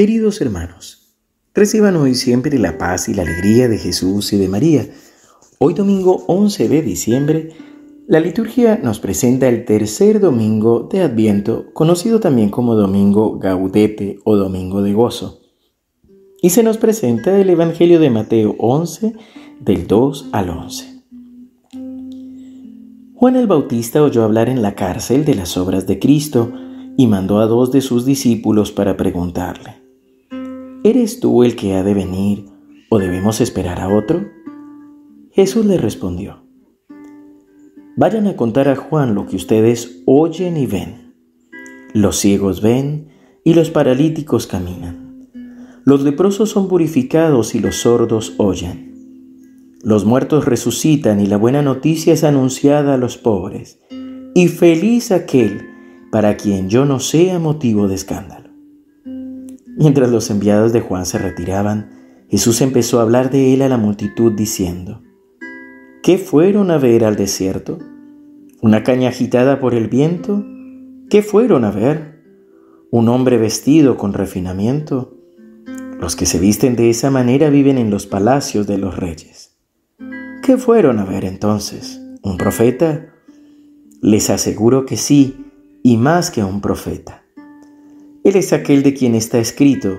Queridos hermanos, reciban hoy siempre la paz y la alegría de Jesús y de María. Hoy domingo 11 de diciembre, la liturgia nos presenta el tercer domingo de Adviento, conocido también como Domingo Gaudete o Domingo de Gozo. Y se nos presenta el Evangelio de Mateo 11, del 2 al 11. Juan el Bautista oyó hablar en la cárcel de las obras de Cristo y mandó a dos de sus discípulos para preguntarle, ¿Eres tú el que ha de venir o debemos esperar a otro? Jesús le respondió, Vayan a contar a Juan lo que ustedes oyen y ven. Los ciegos ven y los paralíticos caminan. Los leprosos son purificados y los sordos oyen. Los muertos resucitan y la buena noticia es anunciada a los pobres. Y feliz aquel para quien yo no sea motivo de escándalo. Mientras los enviados de Juan se retiraban, Jesús empezó a hablar de él a la multitud diciendo, ¿Qué fueron a ver al desierto? ¿Una caña agitada por el viento? ¿Qué fueron a ver? ¿Un hombre vestido con refinamiento? Los que se visten de esa manera viven en los palacios de los reyes. ¿Qué fueron a ver entonces? ¿Un profeta? Les aseguro que sí, y más que un profeta. Él es aquel de quien está escrito,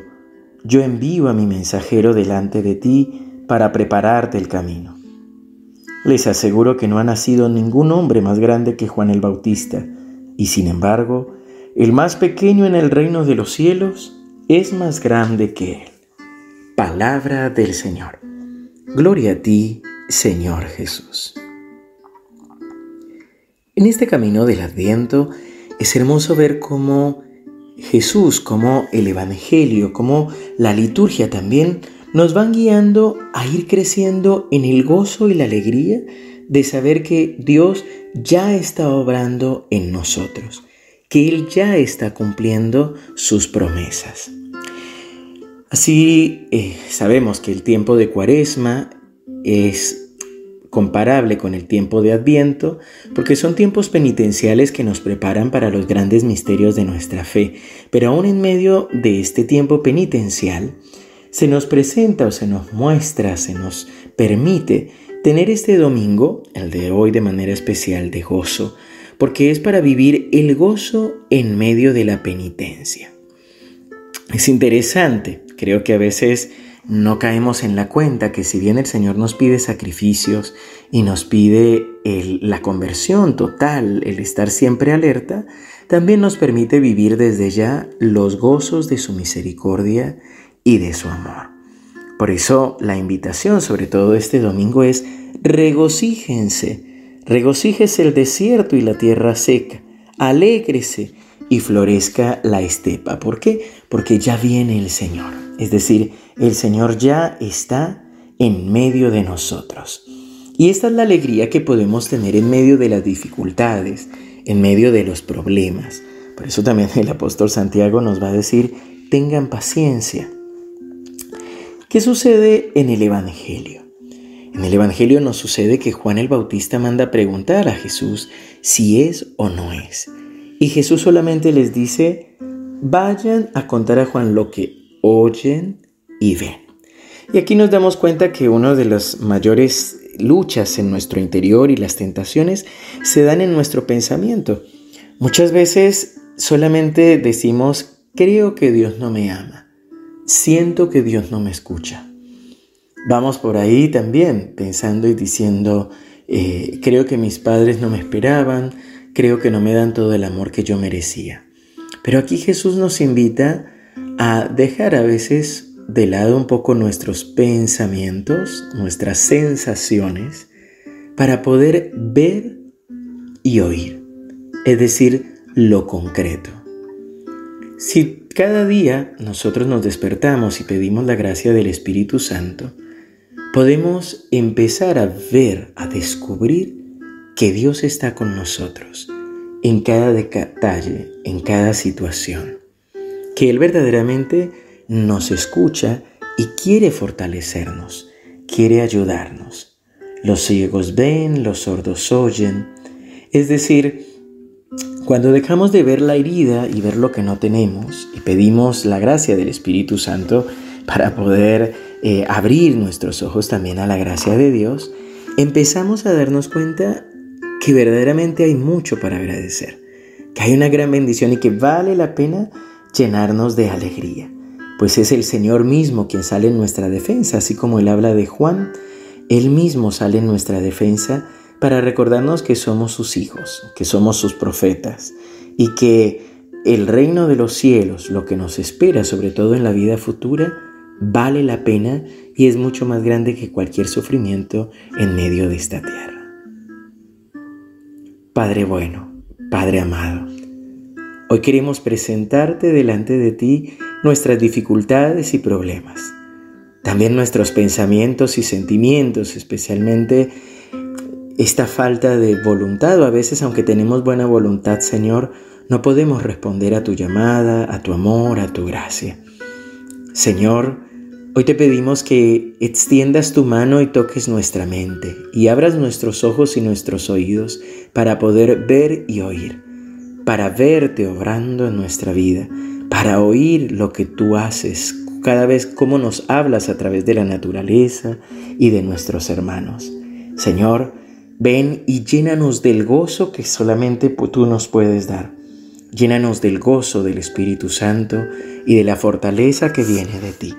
yo envío a mi mensajero delante de ti para prepararte el camino. Les aseguro que no ha nacido ningún hombre más grande que Juan el Bautista, y sin embargo, el más pequeño en el reino de los cielos es más grande que él. Palabra del Señor. Gloria a ti, Señor Jesús. En este camino del Adviento es hermoso ver cómo Jesús, como el Evangelio, como la liturgia también, nos van guiando a ir creciendo en el gozo y la alegría de saber que Dios ya está obrando en nosotros, que Él ya está cumpliendo sus promesas. Así eh, sabemos que el tiempo de cuaresma es comparable con el tiempo de Adviento, porque son tiempos penitenciales que nos preparan para los grandes misterios de nuestra fe. Pero aún en medio de este tiempo penitencial, se nos presenta o se nos muestra, se nos permite tener este domingo, el de hoy de manera especial, de gozo, porque es para vivir el gozo en medio de la penitencia. Es interesante, creo que a veces no caemos en la cuenta que si bien el Señor nos pide sacrificios y nos pide la conversión total, el estar siempre alerta, también nos permite vivir desde ya los gozos de su misericordia y de su amor. Por eso la invitación, sobre todo este domingo, es regocíjense, regocíjese el desierto y la tierra seca, alégrese y florezca la estepa. ¿Por qué? Porque ya viene el Señor. Es decir, el Señor ya está en medio de nosotros. Y esta es la alegría que podemos tener en medio de las dificultades, en medio de los problemas. Por eso también el apóstol Santiago nos va a decir, tengan paciencia. ¿Qué sucede en el Evangelio? En el Evangelio nos sucede que Juan el Bautista manda preguntar a Jesús si es o no es. Y Jesús solamente les dice, vayan a contar a Juan lo que oyen y ven. Y aquí nos damos cuenta que una de las mayores luchas en nuestro interior y las tentaciones se dan en nuestro pensamiento. Muchas veces solamente decimos, creo que Dios no me ama, siento que Dios no me escucha. Vamos por ahí también pensando y diciendo, eh, creo que mis padres no me esperaban, creo que no me dan todo el amor que yo merecía. Pero aquí Jesús nos invita a dejar a veces de lado un poco nuestros pensamientos, nuestras sensaciones, para poder ver y oír, es decir, lo concreto. Si cada día nosotros nos despertamos y pedimos la gracia del Espíritu Santo, podemos empezar a ver, a descubrir que Dios está con nosotros en cada detalle, en cada situación, que Él verdaderamente nos escucha y quiere fortalecernos, quiere ayudarnos. Los ciegos ven, los sordos oyen, es decir, Cuando dejamos de ver la herida y ver lo que no tenemos y pedimos la gracia del Espíritu Santo para poder eh, abrir nuestros ojos también a la gracia de Dios, empezamos a darnos cuenta que verdaderamente hay mucho para agradecer, que hay una gran bendición y que vale la pena llenarnos de alegría, pues es el Señor mismo quien sale en nuestra defensa, así como él habla de Juan, él mismo sale en nuestra defensa para recordarnos que somos sus hijos, que somos sus profetas y que el reino de los cielos, lo que nos espera, sobre todo en la vida futura, vale la pena y es mucho más grande que cualquier sufrimiento en medio de esta tierra. Padre bueno, Padre amado, hoy queremos presentarte delante de ti nuestras dificultades y problemas, también nuestros pensamientos y sentimientos, especialmente esta falta de voluntad o a veces aunque tenemos buena voluntad, Señor, no podemos responder a tu llamada, a tu amor, a tu gracia. Señor, hoy te pedimos que extiendas tu mano y toques nuestra mente y abras nuestros ojos y nuestros oídos para poder ver y oír, para verte obrando en nuestra vida, para oír lo que tú haces cada vez como nos hablas a través de la naturaleza y de nuestros hermanos. Señor, ven y llénanos del gozo que solamente tú nos puedes dar. Llénanos del gozo del Espíritu Santo y de la fortaleza que viene de ti.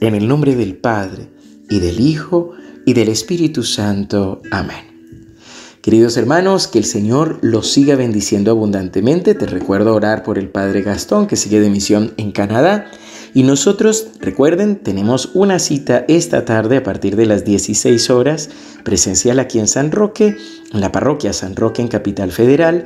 En el nombre del Padre, y del Hijo, y del Espíritu Santo. Amén. Queridos hermanos, que el Señor los siga bendiciendo abundantemente. Te recuerdo orar por el Padre Gastón, que sigue de misión en Canadá. Y nosotros, recuerden, tenemos una cita esta tarde a partir de las 16 horas, presencial aquí en San Roque, en la parroquia San Roque en Capital Federal.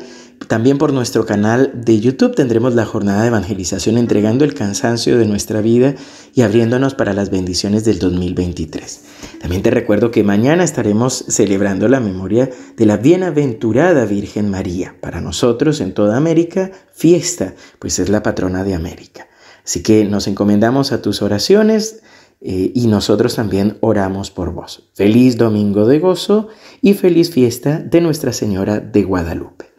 También por nuestro canal de YouTube tendremos la jornada de evangelización entregando el cansancio de nuestra vida y abriéndonos para las bendiciones del 2023. También te recuerdo que mañana estaremos celebrando la memoria de la bienaventurada Virgen María. Para nosotros en toda América, fiesta, pues es la patrona de América. Así que nos encomendamos a tus oraciones eh, y nosotros también oramos por vos. Feliz domingo de gozo y feliz fiesta de Nuestra Señora de Guadalupe.